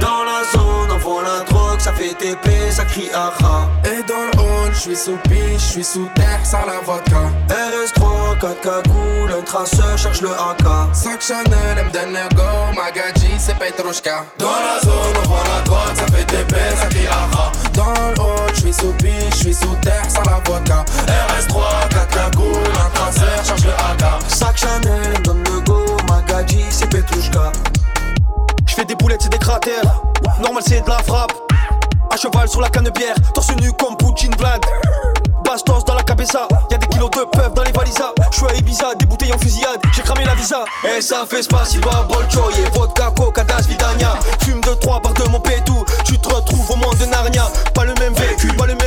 Dans la zone, on vend la drogue, ça fait TP, ça crie aha. Et dans le hall, je suis sous piche, je suis sous terre, sans la vodka. RS3, 4 cagoules, un traceur cherche le AK. Sac Chanel, M donne le go, Magadji, c'est Petrushka. Dans la zone, on vend la drogue, ça fait TP, ça crie aha. Dans le hall, je suis sous piche, je suis sous terre, sans la vodka. RS3, 4 cagoules, un traceur, cherche le AK. Sac Chanel, donne le go, Magadji, c'est Petrushka. Je fais des boulettes, c'est des cratères. Normal, c'est de la frappe. À cheval sur la canne bière, torse nu comme Poutine Vlad. Bastos dans la cabeza, y'a des kilos de peuf dans les valisas. J'suis à Ibiza, des bouteilles en fusillade, j'ai cramé la visa. Et ça fait spasiba, bolcho, et vodka, coca, das, vidania. Fume de trois barres de mon pétou, tu te retrouves au monde de Narnia. Pas le même véhicule, pas le même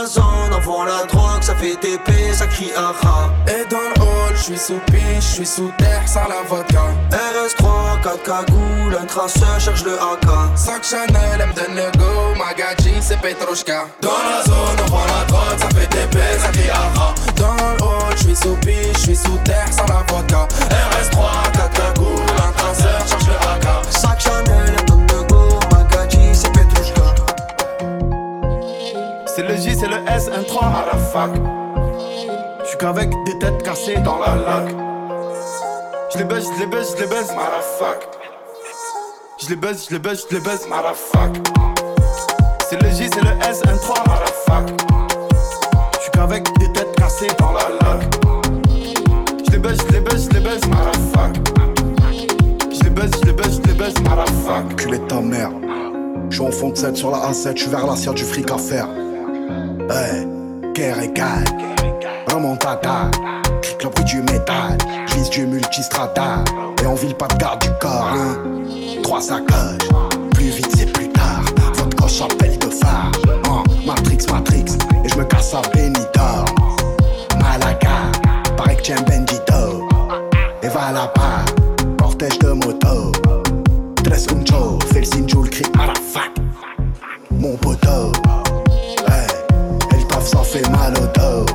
la zone, on vend la drogue, ça fait TP, ça crie aha. Et dans le hall, je suis sous piche, je suis sous terre, sans la vodka. RS3, 4 cagoules, un traceur cherche le AK. Sac Chanel, M donne le go, Magadji, c'est Petrushka. Dans la zone, on vend la drogue, ça fait TP, ça crie aha. Dans le hall, je suis sous piche, je suis sous terre, sans la vodka. RS3, 4 cagoules, un traceur, cherche le AK. Sac Chanel, C'est le J, c'est le S, un 3 à la fac. J'suis qu'avec des têtes cassées dans la lac. J'les baisse, j'les baisse, j'les baisse, marafac. J'les baisse, j'les baisse, j'les baisse, marafac. C'est le J, c'est le S, un 3 à la fac. J'suis qu'avec des têtes cassées dans la lac. J'les baisse, j'les baisse, j'les baisse, marafac. J'les baisse, j'les baisse, j'les baisse, marafac. Culé ta mère. Je suis en fond de 7 sur la A7, je suis vers l'assiette du fric à faire. Ouais, guerre et calme. Remontada, clique le bruit du métal. Vise du multistrada. Et on vile pas de garde du corps, hein. Trois sacoches, plus vite c'est plus tard. Votre coche appelle de phare. Hein, Matrix, Matrix. Et je me casse à Benidorm. Malaga, paraît que tiens Bendito. Et va là-bas, cortège de moto. Tres un fais le signe, le cri fac. Mon poteau, fait mal au dos.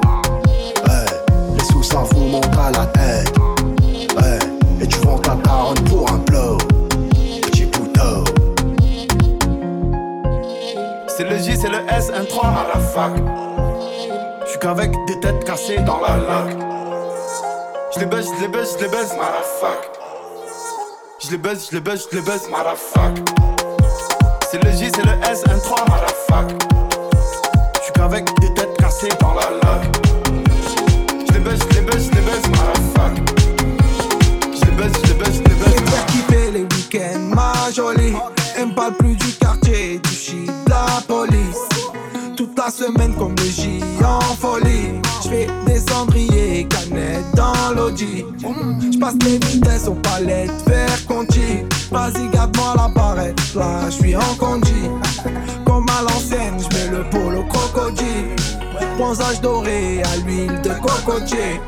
Hey, les sous ça vous montent à la tête. Et tu vends ta daronne pour un blow. Petit C'est le J, c'est le S, un 3 à la fac. J'suis qu'avec des têtes cassées dans la lac. J'les baisse, j'les baisse, j'les baisse, marafac. J'les baisse, j'les baisse, j'les baisse, marafac. C'est le J, c'est le S, un 3 à la fac. J'suis qu'avec des cassées dans la lac. J'les baisse, j'les baisse, j'les baisse, marafac. J'les baisse, j'les baisse, j'les baisse, Faire kiffer les week-ends, ma jolie. Elle me parle plus du quartier, du shit, de la police. Toute la semaine comme le J en folie. J'fais des cendriers, canettes dans l'audi. J'passe les vitesses aux palettes, vers Conti. Vas-y, garde-moi la barrette, là j'suis en condi. Comme à l'ancienne, j'mets le polo crocodile. Bronzage doré à l'huile de cocotier.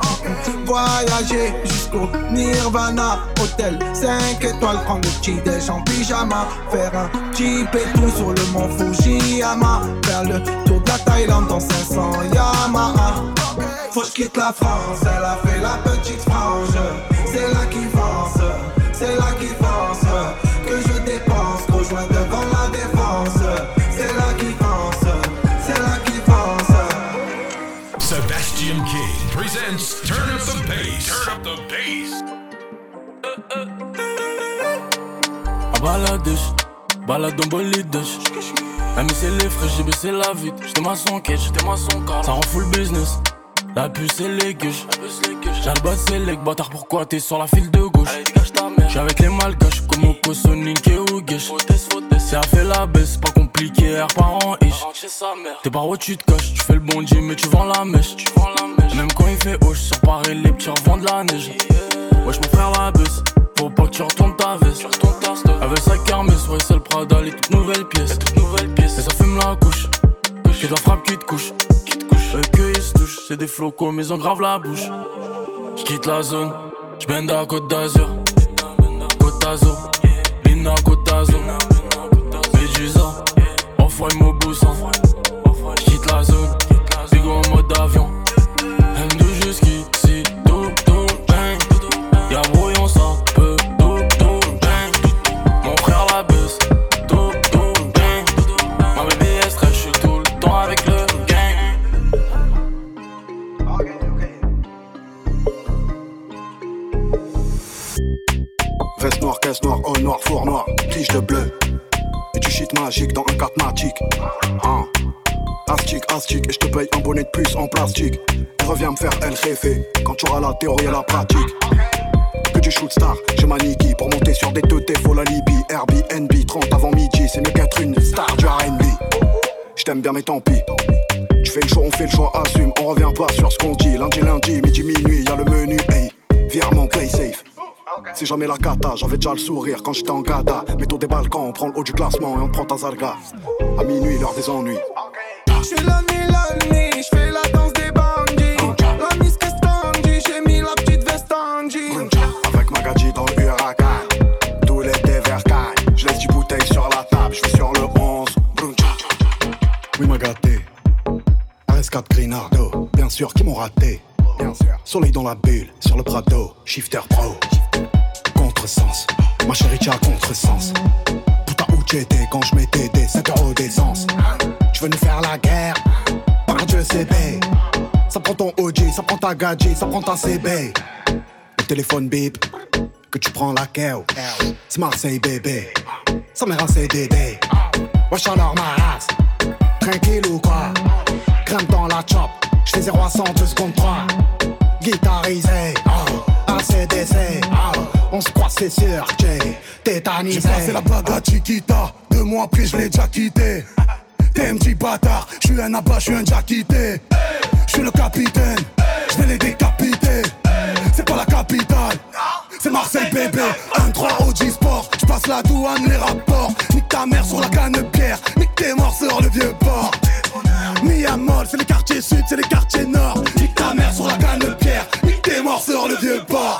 Voyager jusqu'au Nirvana. Hôtel 5 étoiles, prendre le petit déj en pyjama. Faire un petit pétou sur le mont Fujiyama. Faire le tour de la Thaïlande dans 500 Yamaha. Faut que quitte la France, elle a fait la petite frange. C'est là qui À bas la douche, balade en bolide Même c'est les frais, j'ai baissé la vitre. J'étais maçon quête, j'étais maçon car ça rend full business. La puce et les gueuches. Boss c'est les bâtard, pourquoi t'es sur la file de gauche? J'suis avec les malgaches comme Oko, Sonic et Ougesh. C'est a fait la baisse, pas compliqué, air par an ish. T'es par où tu te caches, tu fais le bon Dieu, mais tu vends la mèche. Même quand il fait haut, sur Paris, les petits revendent de la neige. Wesh, mon frère la baisse, faut pas que tu retournes ta veste. Avec sa kermesse, ouais, c'est le Prada, les toutes nouvelles pièces. Et ça fume la couche, que de la frappe qui te couche. Eux que ils se touchent, c'est des flocos, mais ils ont grave la bouche. J'quitte la zone, j'bende à Côte d'Azur. Côte d'Azur, Lina Côte d'Azur. Médusa, enfoiré mon boussin. Four noir, tige de bleu. Et du shit magique dans un 4 matic. Hein. Astic, astic, et je te paye un bonnet de plus en plastique. Et reviens me faire El quand tu auras la théorie et la pratique. Que du shoot star, j'ai ma pour monter sur des teutés, faut la Libye. Airbnb, 30 avant midi, c'est mieux qu'être une star du RB. J't'aime bien, mais tant pis. Tu fais le choix, on fait le choix, assume, on revient pas sur ce qu'on dit. Lundi, lundi, midi, Si jamais la cata, j'avais déjà le sourire quand j'étais en gada. Métaux des balcons, on prend le haut du classement et on prend ta zarga. À minuit, l'heure des ennuis. J'fais la nuit, la nuit, j'fais la danse des bandits. La miss standy, j'ai mis la petite veste en jean. Avec ma gadji dans le huracan. Tous les dévercailles. Je laisse du bouteille sur la table, je suis sur le 11. Oui, ma gâté. RS4 Grinardo, bien sûr, qui m'ont raté. Bien sûr. Soleil dans la bulle, sur le Prado, shifter pro. Ma chérie, tu as contresens. Putain, où t'étais quand je mettais des 5 euros d'essence? Tu veux nous faire la guerre? Par Dieu, c'est bé. Ça prend ton OG, ça prend ta gadget, ça prend ta CB. Le téléphone bip, que tu prends la KO. C'est Marseille, bébé. Ça mère un CDD. Wesh alors ma race. Tranquille ou quoi? Crème dans la chop. J'fais 0 à 100, 2 secondes 3. Guitarisé, oh. ACDC, oh. On se croit, c'est sûr, j'ai tétanisé. J'ai passé la bague à Chiquita, deux mois après je l'ai déjà quitté. T'es un petit bâtard, je suis un abat, je suis un déjà quitté. Je suis le capitaine, je vais les décapiter. C'est pas la capitale, c'est Marseille bébé. 1-3 OG Sport, je passe la douane, les rapports. Nique ta mère sur la canne pierre, nique tes morts sur le vieux port. Miamol, c'est les quartiers sud, c'est les quartiers nord. Nique ta mère sur la canne pierre, nique tes morts sur le vieux port.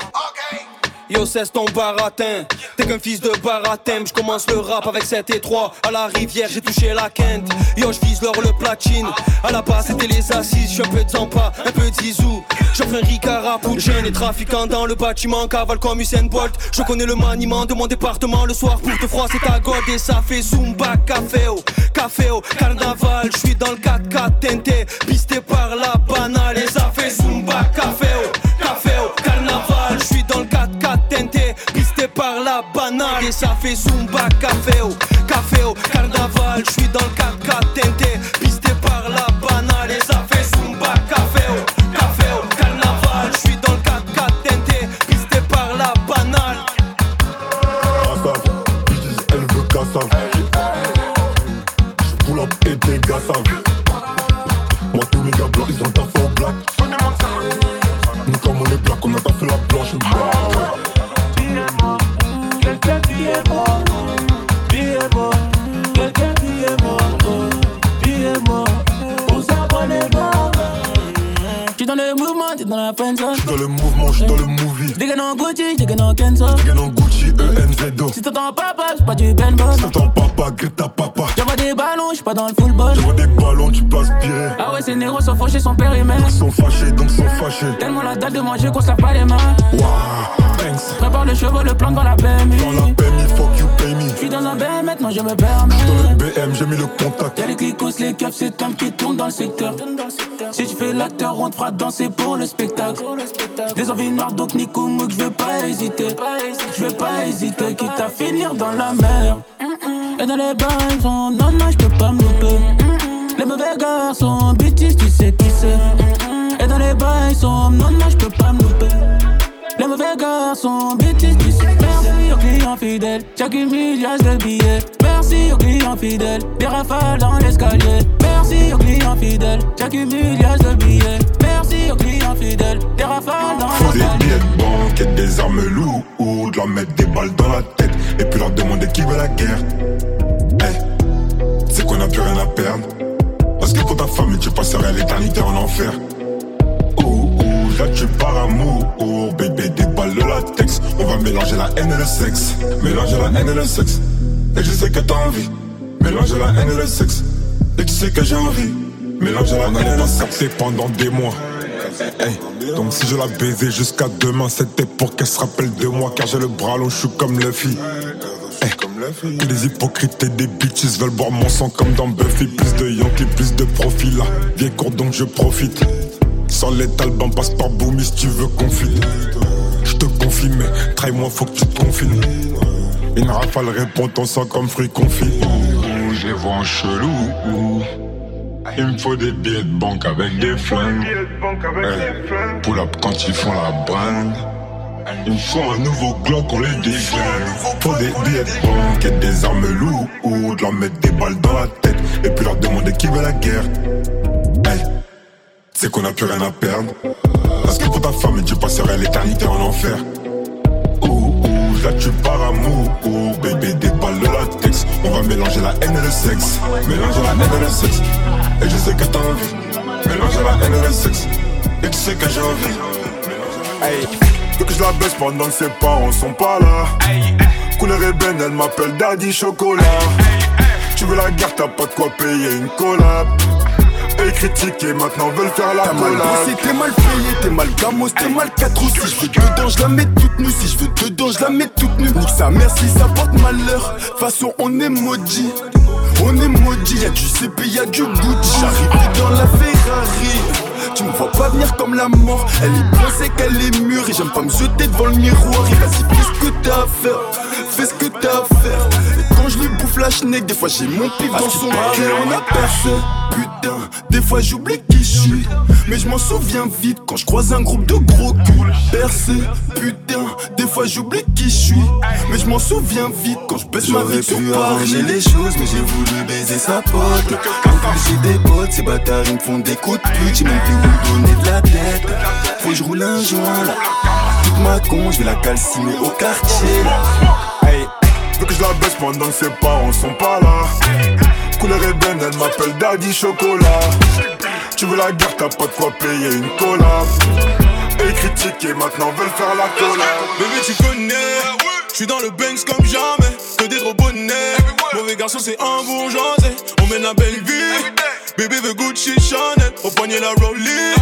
Yo, cesse ton baratin. T'es qu'un fils de baratin. Je commence le rap avec 7 et 3. À la rivière, j'ai touché la quinte. Yo, je vise l'or, le platine. À la base, c'était les assises. J'suis un peu de Zampa, un peu de Zizou. J'offre un Ricard pour jeunes et trafiquants dans le bâtiment. Cavale comme Usain Bolt. Je connais le maniement de mon département. Le soir, pour te froisser ta gold. Et ça fait Zumba, café au café au carnaval. Je suis dans le 4x4 tenté, pisté par la banale. Et ça fait Zumba, café Et ça fait Zumba, café carnaval. Je suis dans le 4x4 dans le mouvement, j'suis dans le movie. J'dégaine en Gucci, j'dégaine en Kenzo. J'gagne en Gucci, ENZO. Si t'entends papa, c'est pas du Ben Boss. T'entends papa, Greta papa. J'envoie des ballons, j'suis pas dans le football. J'vois des ballons, tu passes bien. Ah ouais, ces négros sont fauchés, son périmètre. Ils sont fâchés, donc sont fâchés. Tellement la date de manger qu'on se lave pas les mains. Waouh, thanks. Prépare le chevaux, le plan dans la BMI. Dans la PMI, me. J'suis dans un BM, maintenant je me permets. Dans le BM, j'ai mis le contact. Y'a les clicos, les keufs, c'est Tom qui tourne dans le secteur. Si tu fais l'acteur, on te fera danser pour le spectacle. Des envies noires, donc Nico Mouk, je vais pas hésiter. Je vais pas hésiter, quitte à finir dans la mer. Et dans les bains, sont non, non, je peux pas me louper. Les mauvais garçons, bêtises, tu sais qui c'est. Et dans les bains, sont non, non, je peux pas me louper. Les mauvais garçons, bêtises, tu sais. Merci aux clients fidèles, chaque milliard de billets. Merci aux clients fidèles, des rafales dans l'escalier. Merci aux clients fidèles, chaque milliard de billets. Merci aux clients fidèles, des rafales dans Faut des l'escalier. billets de banque et des armes lourdes, leur mettre des balles dans la tête et puis leur demander qui veut la guerre. Hey, c'est qu'on a plus rien à perdre. Parce que pour ta famille, tu passerais l'éternité en enfer. Là tu par amour, oh, bébé, des balles de latex. On va mélanger la haine et le sexe. Mélanger la haine et le sexe. Et je sais que t'as envie. Mélanger la haine et le sexe. Et tu sais que j'ai envie. Mélanger la haine et le sexe. pendant des mois. Donc si je la baisais jusqu'à demain, c'était pour qu'elle se rappelle de moi, car j'ai le bras long, je suis comme Luffy. Hey, que les hypocrites et des bitches veulent boire mon sang comme dans Buffy. Plus de Yankee, plus de profil là. Viens court donc je profite. Sans les talbans, passe par Boomy si tu veux confiner. Je te confie, mais trahis-moi, faut que tu te confines. Une rafale répond ton sang comme fruit confit. Je les vois en chelou. Il me faut des billets de banque avec des flingues. Hey, Pull up quand ils font la brinde. Il me faut un nouveau Glock, on les déglingue. Faut des billets de banque et des armes lourdes. Leur mettre des balles dans la tête et puis leur demander qui veut la guerre. Hey, c'est qu'on a plus rien à perdre. Parce que pour ta famille, tu passerais l'éternité en enfer. Ouh, ouh, là tu par amour. Ouh, bébé, des balles de latex. On va mélanger la haine et le sexe. Mélanger la haine et le sexe. Et je sais que t'as envie. Mélanger la haine et le sexe. Et tu sais que j'ai envie. Hey, veux que je la baisse pendant que ses parents sont pas là. Couleur ébène, elle m'appelle Daddy Chocolat. Tu veux la guerre, t'as pas de quoi payer une collab. Et critiquer, maintenant veulent faire la T'as mal collab. bossé, t'es mal payé, t'es mal gamos, t'es mal 4 ou Si je veux dedans, je la mets toute nue. Si je veux dedans, je la mets toute nue. Nique sa mère si ça porte malheur. Façon, on est maudit. On est maudit, y'a du CP, y'a du Gucci. J'arrive dans la Ferrari. Tu me vois pas venir comme la mort. Elle est pensée qu'elle est mûre. Et j'aime pas me jeter devant le miroir. Et vas-y, fais ce que t'as à faire. Fais ce que t'as à faire. Quand je lui bouffe la schneck, des fois j'ai mon pif dans son cœur. On a percé. Putain, des fois j'oublie qui je suis. Mais je m'en souviens vite quand je croise un groupe de gros culs. Percé, putain, des fois j'oublie qui je suis. Mais je m'en souviens vite quand je baisse ma vie sur Paris. arranger les choses, mais j'ai voulu baiser sa pote. Plus, j'ai des potes, ces bâtards ils me font des coups de pute. J'ai même plus où me donner de la tête. Faut que je roule un joint là. Toute ma con, je vais la calciner au quartier là. Hey, veux que je la baisse pendant que ses parents sont pas là. Couleur ébène, elle m'appelle Daddy Chocolat. Tu veux la guerre, t'as pas de quoi payer une collab. Et critiquer, maintenant veulent faire la collab. Bébé, tu connais, je suis dans le Banks comme jamais. Que des gros bonnets. Mauvais garçon, c'est un bourgeoisé. On mène la belle vie. Bébé veut Gucci Chanel. Au poignet la Rollie.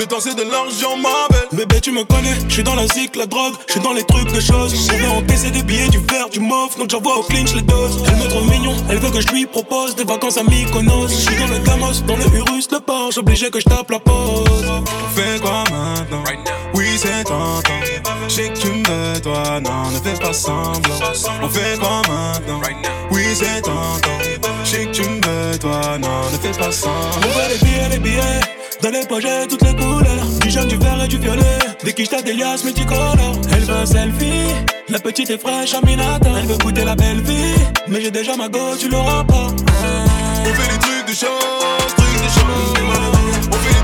Le temps, c'est de l'argent, ma belle. Bébé, tu me connais. Je suis dans la zik, la drogue. Je suis dans les trucs de choses. On veut encaisser des billets, du verre, du mauve. Donc j'envoie au clinch les doses. Elle me trouve mignon. Elle veut que je lui propose des vacances à Mykonos. Je suis dans le Gamos, dans le Urus, le Porsche. Obligé que je tape la pause. On fait quoi maintenant? Oui, c'est tentant. Je sais que tu me toi, non, ne fais pas semblant. On fait quoi maintenant? Oui, c'est tentant. Je sais que tu me non, ne fais pas semblant. On veut les billets, les billets. Dans les j'ai toutes les couleurs. Du jaune, du vert et du violet. Des quiches, t'as des liasses multicolores. Elle veut un selfie. La petite est fraîche à Minata. Elle veut goûter la belle vie. Mais j'ai déjà ma go, tu l'auras pas. On fait des trucs de chance, trucs de chance. On fait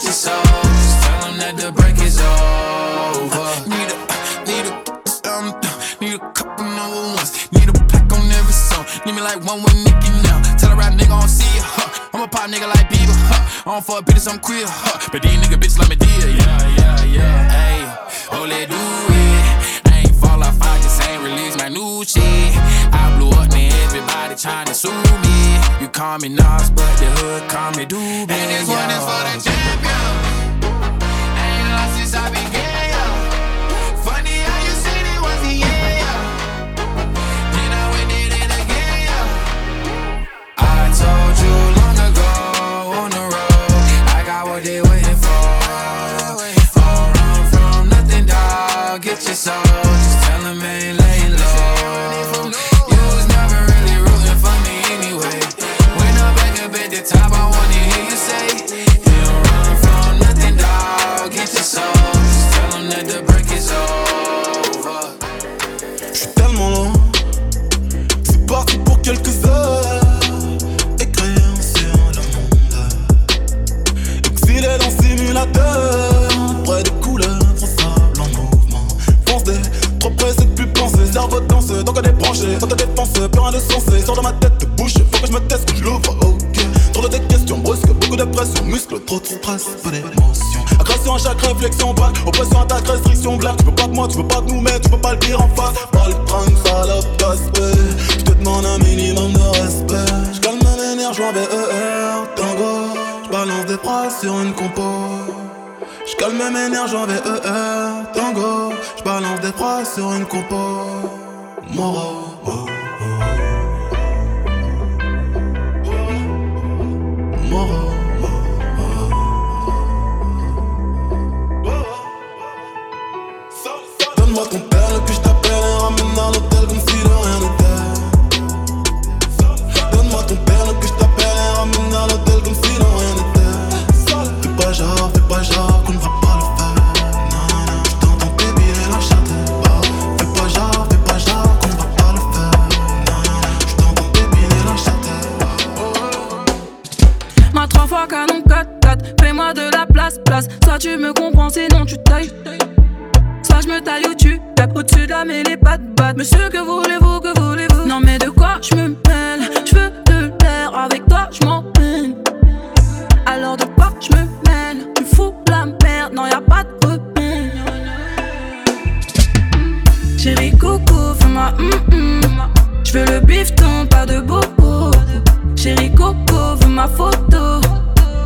say, You don't run from nothing, dog. Get your soul. Just tell them that the break is over. Need a, need a, um, need a couple number ones. Need a pack on every song. Need me like one with Nicky now. Tell a rap nigga I don't see ya, huh? I'm a pop nigga like Bieber, huh? I don't fuck bitches, I'm queer, huh? But these nigga bitches like me dear, yeah, yeah, yeah. Hey, oh, let do it. I ain't fall off, I just ain't release my new shit. I blew up, now everybody tryna sue me. You call me Nas, but the hood call me Doobie. And this one is for the. Sur une compo. J'calme mes nerfs, j'vois VER, tango. J'balance des phrases sur une compo. Moro. oh. Tu me comprends, sinon tu tailles. Soit je me taille ou tu tapes au-dessus de la mêlée, pas de batte. Monsieur, que voulez-vous, que voulez-vous? Non, mais de quoi je me mêle? Je veux de l'air, avec toi je peine. Alors de quoi je me mêle? Tu fous la merde, non, y a pas de repère. Chérie Coco, fais-moi hum. Je veux le bifton, pas de bobo. Chérie Coco, veux ma photo.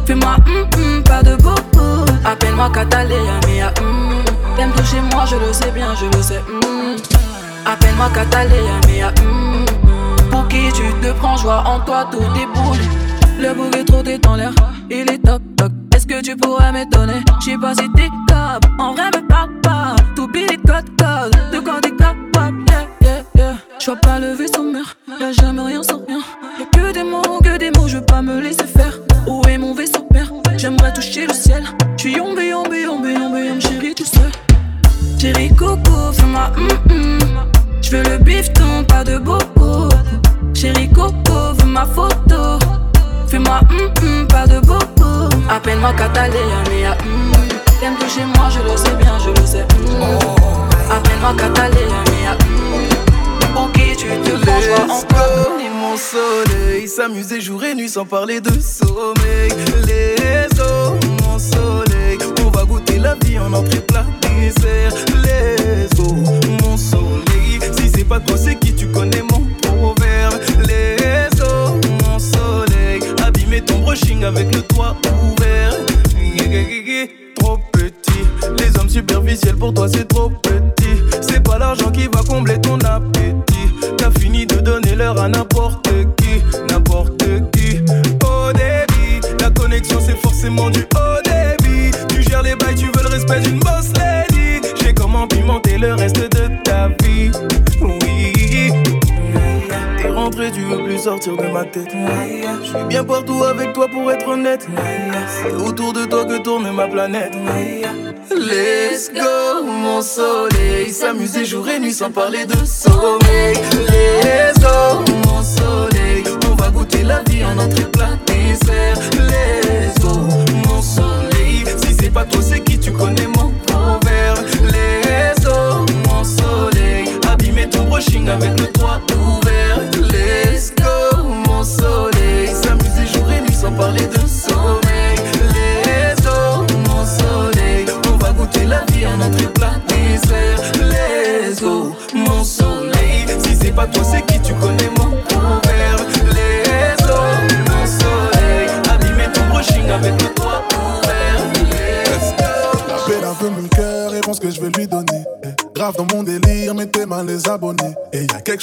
Fais-moi hum hum, pas de bobo. Appelle-moi Catalina, mia hum. T'aimes toucher moi, je le sais bien, je le sais hum. Appelle-moi Catalina, mia hum. Pour qui tu te prends, joie en toi, tout déboule. Le bouc est trop dans l'air, il est toc toc. Est-ce que tu pourrais m'étonner? J'sais pas si t'es cap, en vrai me parle pas. T'oublies les codes codes, de quand t'es capable, yeah yeah yeah. J'vois pas le vaisseau sans parler de sommeil. Planète. Let's go, mon soleil. S'amuser jour et nuit sans parler de sommeil. Let's go, mon soleil. On va goûter la vie en entrée plat dessert.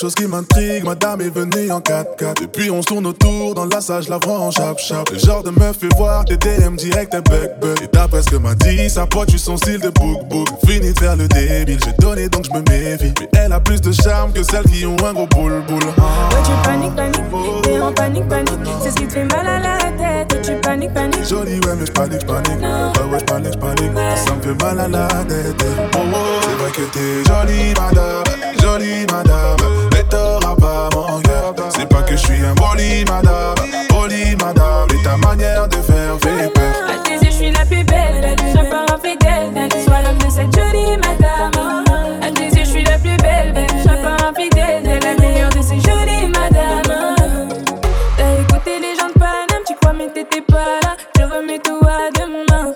Chose qui m'intrigue, madame est venue en 4x4. Depuis on se tourne autour, dans la salle, je la vois en chap chap. Le genre de meuf fait voir tes DM direct et bug bug. Et d'après ce que m'a dit, sa pote, tu son style de book. Fini de faire le débile, j'ai donné donc je me méfie. Mais elle a plus de charme que celles qui ont un gros boule boule. Ouais, tu paniques, paniques, t'es en panique, panique. C'est ce qui te fait mal à la tête. Ouais, tu paniques, paniques. Jolie, ouais, mais j'panique, j'panique. Ouais, ouais, j'panique, j'panique. Ça me fait mal à la tête. Oh, oh, c'est vrai que t'es jolie, madame. Jolie, madame. C'est pas que je suis un boli, madame. Boli, madame. Et ta manière de faire fait peur. À tes yeux, je suis la plus belle. Je pas infidèle. Sois l'homme de cette jolie madame. À tes yeux, je suis la plus belle. Je pas infidèle. T'es la meilleure de ces jolies madames. T'as écouté les gens de Paname. Tu crois, mais t'étais pas là. Je remets tout à demain.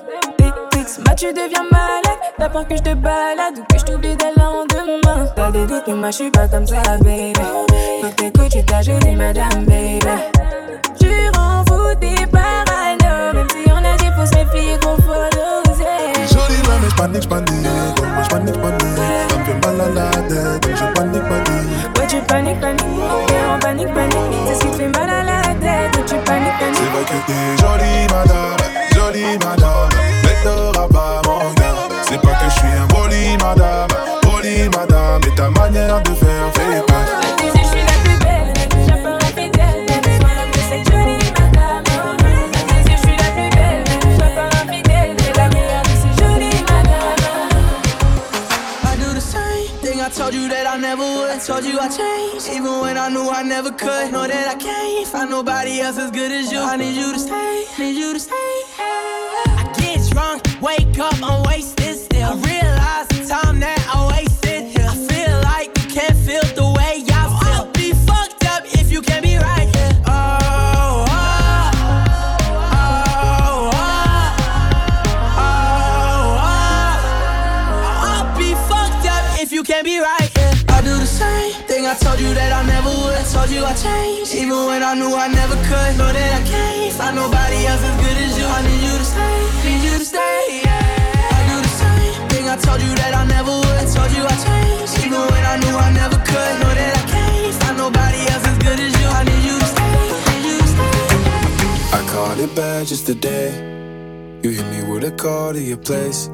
Textes, moi, tu deviens malade. T'as peur que je te balade ou que je t'oublie T'as des doutes, mais moi, je suis pas comme ça, baby. Faut que t'écoutes, tu ta jolie madame, baby. Tu rends fou tes parano Même si on a des fausses filles qu'on faut doser Jolie, ouais, mais j'panique, j'panique. Ouais, j'panique, j'panique. Ça me fait mal à la tête. Donc je panique, panique. Ouais tu paniques, paniques T'es en panique, panique C'est ce qui te fait mal à la tête Ouais tu paniques, C'est paniques vrai que t'es jolie, madame. Jolie, madame. Mais t'auras pas mon cœur. C'est pas que je suis un boli, madame. Boli, madame. Et ta manière de faire fait peur. À tes yeux je suis la plus belle Je suis pas infidèle Sois l'homme de cette jolie madame À tes yeux je suis la plus belle Je suis pas infidèle T'es la meilleure de ces jolies madames I do the same thing I told you that I never would. Told you I changed, even when I knew I never could. Know that I can't find nobody else as good as you. I need you to stay, need you to stay. I get drunk, wake up, I'm wasted Told you I changed, even when I knew I never could. Know that I can't find nobody else as good as you. I need you to stay, need you to stay. Yeah. I do the same thing I told you that I never would. Told you I changed, even when I knew I never could. Know that I can't find nobody else as good as you. I need you to stay, need you to stay. I caught it bad just today. You hit me with a call to your place.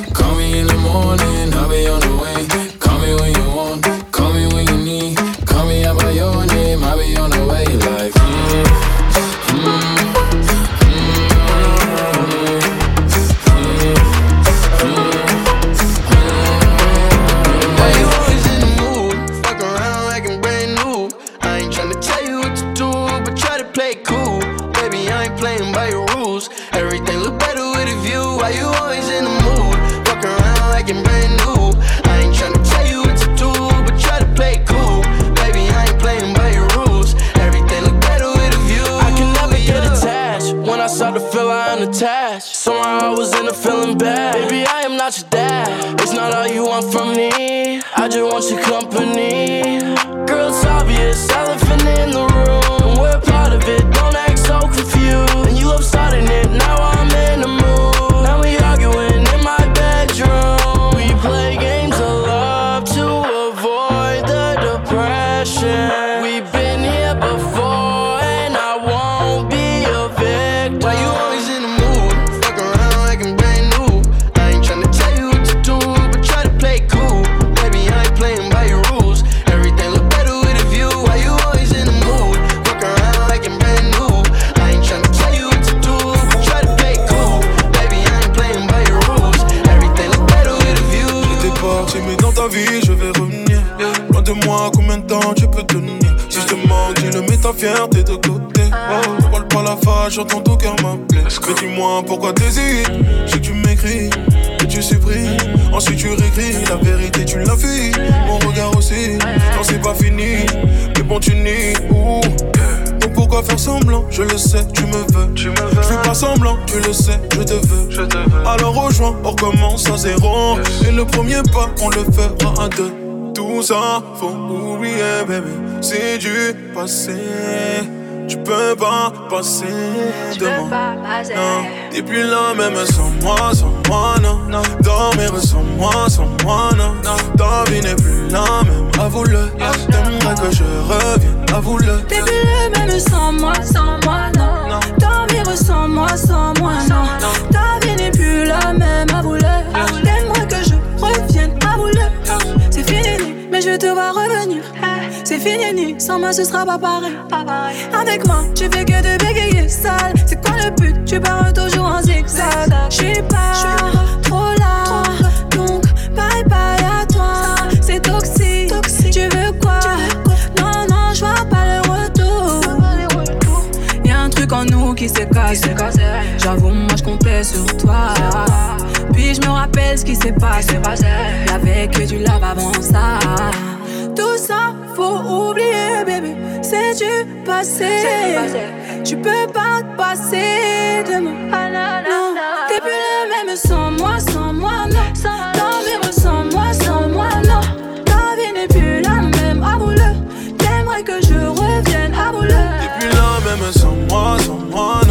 Call me in the morning, I'll be on the way. Tu le sais, je te veux. Je te veux. Alors rejoins, on recommence à zéro. Et le premier pas, on le fera à deux. Tout ça, faut oublier, bébé. C'est du passé. Tu peux pas passer de moi. Non, t'es plus là même sans moi, sans moi, non. Dormir sans moi, sans moi, non. Ta vie n'est plus la même, avoue-le. T'aimerais que je revienne, avoue-le. T'es plus le même sans moi, sans moi, non. Dormir sans moi, sans moi, non. Ta vie n'est plus la même, avoue-le. T'aimerais que je revienne, avoue-le. C'est fini, mais je te vois revenir. C'est fini, sans moi ce sera pas pareil. Avec moi, tu fais que de bégayer sale. C'est quoi le but? Tu pars toujours en zigzag. J'suis pas J'avoue, moi je comptais sur toi. Puis je me rappelle ce qui s'est passé. Y'avait que du love avant ça. Tout ça, faut oublier, bébé. C'est du passé. Tu peux pas passer de moi. Non, t'es plus le même sans moi, sans moi, non. Dormir sans moi, sans moi, non. Ta vie n'est plus la même, avoue-le. T'aimerais que je revienne, avoue-le. T'es plus là même sans moi, sans moi, non.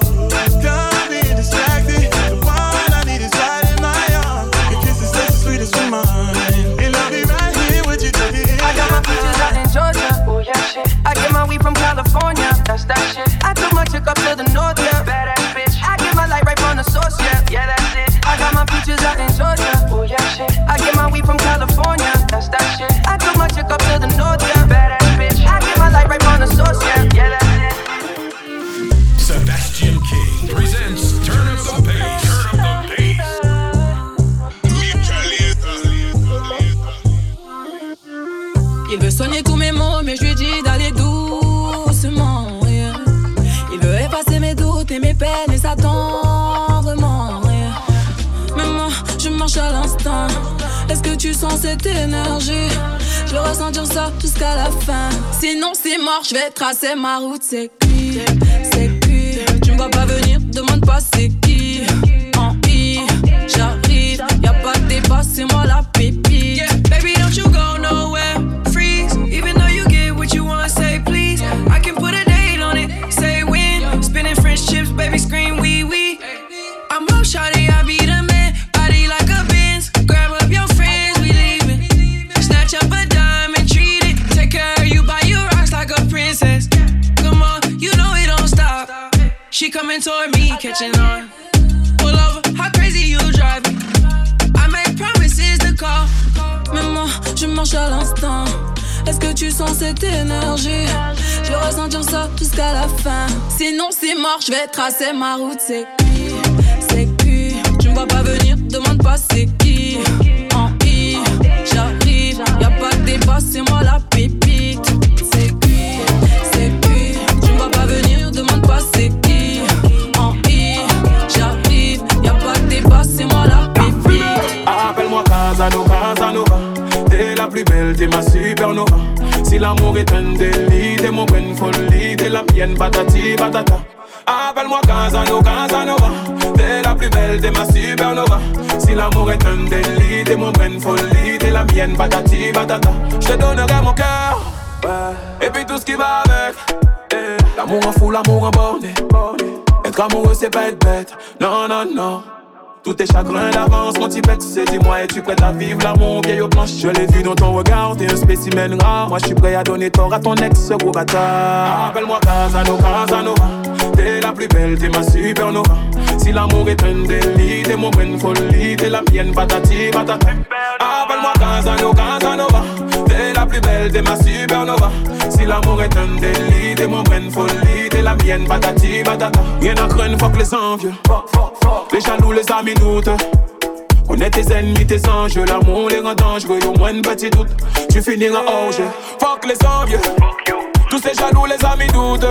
Cette énergie Je veux ressentir ça jusqu'à la fin. Sinon, c'est mort, je vais tracer ma route. C'est cuit, c'est. Tu me vois pas venir, demande pas c'est à l'instant. Est-ce que tu sens cette énergie? Je vais ressentir ça jusqu'à la fin. Sinon, c'est mort, je vais tracer ma route. C'est cuit, c'est cuit. Tu me vois pas venir, demande pas c'est qui. En I, j'arrive. Y'a pas de débat, c'est moi la pépite. Casanova. T'es ma supernova. Si l'amour est un délit, t'es mon bonne folie, t'es la mienne, patati patata. Appelle-moi Casano, Casanova. T'es la plus belle, t'es ma supernova. Si l'amour est un délit, t'es mon bonne folie, t'es la mienne, patati patata. Je te donnerai mon cœur, et puis tout ce qui va avec. Eh, L'amour en fou, l'amour en borné. Être amoureux, c'est pas être bête. Non, non, non. Tous tes chagrins d'avance, mon petit pète, c'est dis-moi, es-tu prête à vivre l'amour vieille aux planches Je l'ai vu dans ton regard, t'es un spécimen rare. Moi, je suis prêt à donner tort à ton ex, gros bâtard. Appelle-moi Casanova, Casanova. T'es la plus belle, t'es ma supernova. Si l'amour est un délit, t'es mon bonne folie, t'es la mienne, patati, patata. Appelle-moi Casanova, Casanova. T'es la plus belle, t'es ma supernova. Si l'amour est un délit, t'es mon bonne folie, t'es la mienne, patati, patata. Rien à craindre, fuck les envieux. Les jaloux, les amis doutent. Connais tes ennemis, tes enjeux, l'amour les rend dangereux, au moins de petit doute, tu finiras jeu. Fuck les envieux, tous ces jaloux, les amis doutent.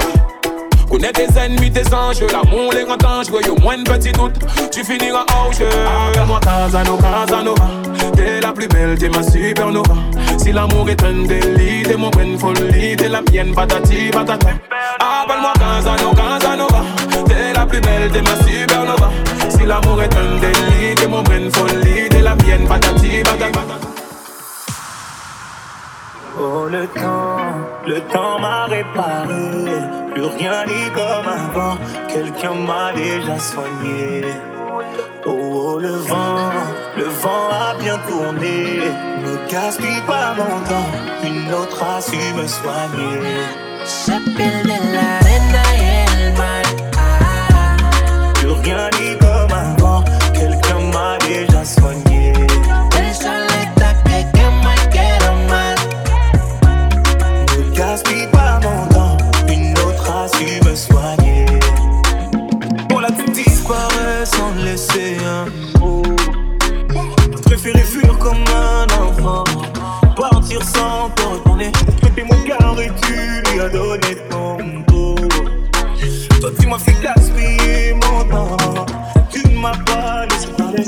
Connais tes ennemis, tes enjeux, l'amour les rend dangereux, au moins de petit doute, tu finiras jeu. Appelle-moi Casanova, Casanova, t'es la plus belle, t'es ma supernova. Si l'amour est un délit, t'es mon bonne folie, t'es la mienne, patati, patata. Appelle-moi Casanova, Casanova, t'es la plus belle, t'es ma supernova. Si l'amour est un délit, t'es mon bonne folie, t'es la mienne, patati, patata. Oh le temps, le temps m'a réparé. Plus rien n'est comme avant. Quelqu'un m'a déjà soigné. Oh, oh, le vent, le vent a bien tourné. Ne gaspille pas mon temps. Une autre a su me soigner Laisser un mot. Je préférais fuir comme un enfant Partir sans te retourner Péter mon cœur et tu lui as donné ton dos? Toi tu m'as fait gaspiller mon temps. Tu ne m'as pas laissé parler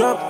trap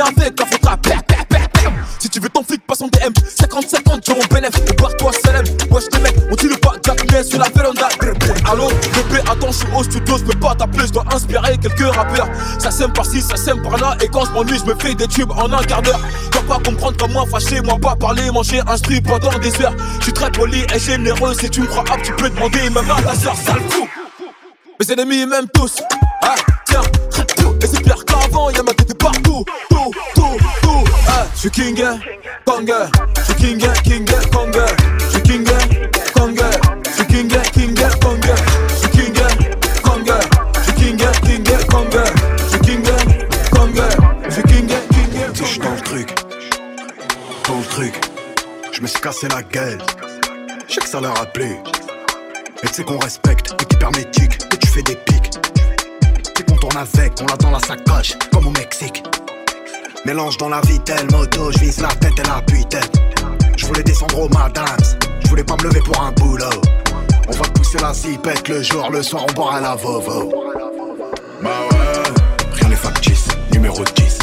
avec. Si tu veux ton flic, passe en DM. 50-50, tu en bénéf. Barre-toi, Salem. Wesh, les mecs, on tire le pas, Jack, sur la véranda. Allô, bébé, attends, je suis au studio, je peux pas t'appeler, je dois inspirer quelques rappeurs. Ça sème par-ci, ça sème par là, et quand je m'ennuie, je me fais des tubes en un quart d'heure. Dois pas comprendre comme moi, fâché, moi pas parler, manger un strip pendant des heures. Je suis très poli et généreux, si tu me crois hop, tu peux demander même à ta soeur, sale coup. Mes ennemis, même tous. suis king, kong, je suis king, king, kong, je suis king, kong, je suis king, king, kong, je suis king, kong, je suis king, king, kong, je suis king, kong, je suis king, king. Si j'suis dans le truc, dans le truc, je me suis cassé la gueule. Je sais que ça l'a rappelé. Et tu sais qu'on respecte, et t'es hermétique, et tu fais des pics. Tu qu'on tourne avec, on l'a dans la sacoche, comme au Mexique. Mélange dans la vitelle, moto, je vise la tête et la puitaine. Je voulais descendre au madams, je voulais pas me lever pour un boulot. On va pousser la zipette le jour, le soir on boit à la vovo. Bah ouais, rien n'est factice, numéro 10.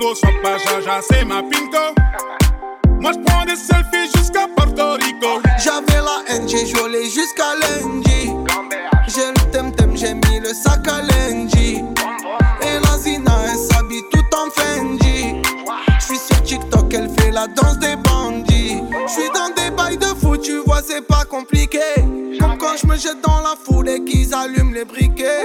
Sois pas jaja, c'est ma pinko. Moi, je prends des selfies jusqu'à Porto Rico. J'avais la haine, j'ai joué jusqu'à lundi. J'ai le tem-tem, j'ai mis le sac à lundi. Et la Zina, elle s'habille tout en Fendi. J'suis sur TikTok, elle fait la danse des bandits. J'suis dans des bails de fou, tu vois, c'est pas compliqué. Comme quand je me jette dans la foule et qu'ils allument les briquets.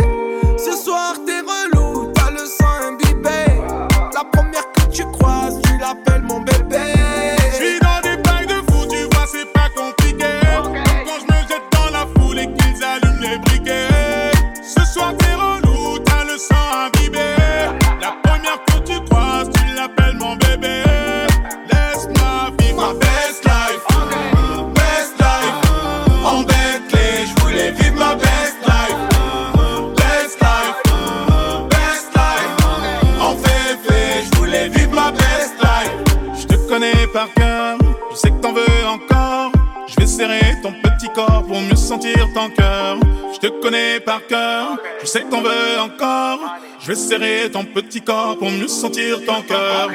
Pour mieux sentir ton cœur. Je te connais par cœur, je sais que t'en encore. Je vais serrer ton petit corps pour mieux sentir ton cœur.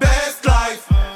Best life.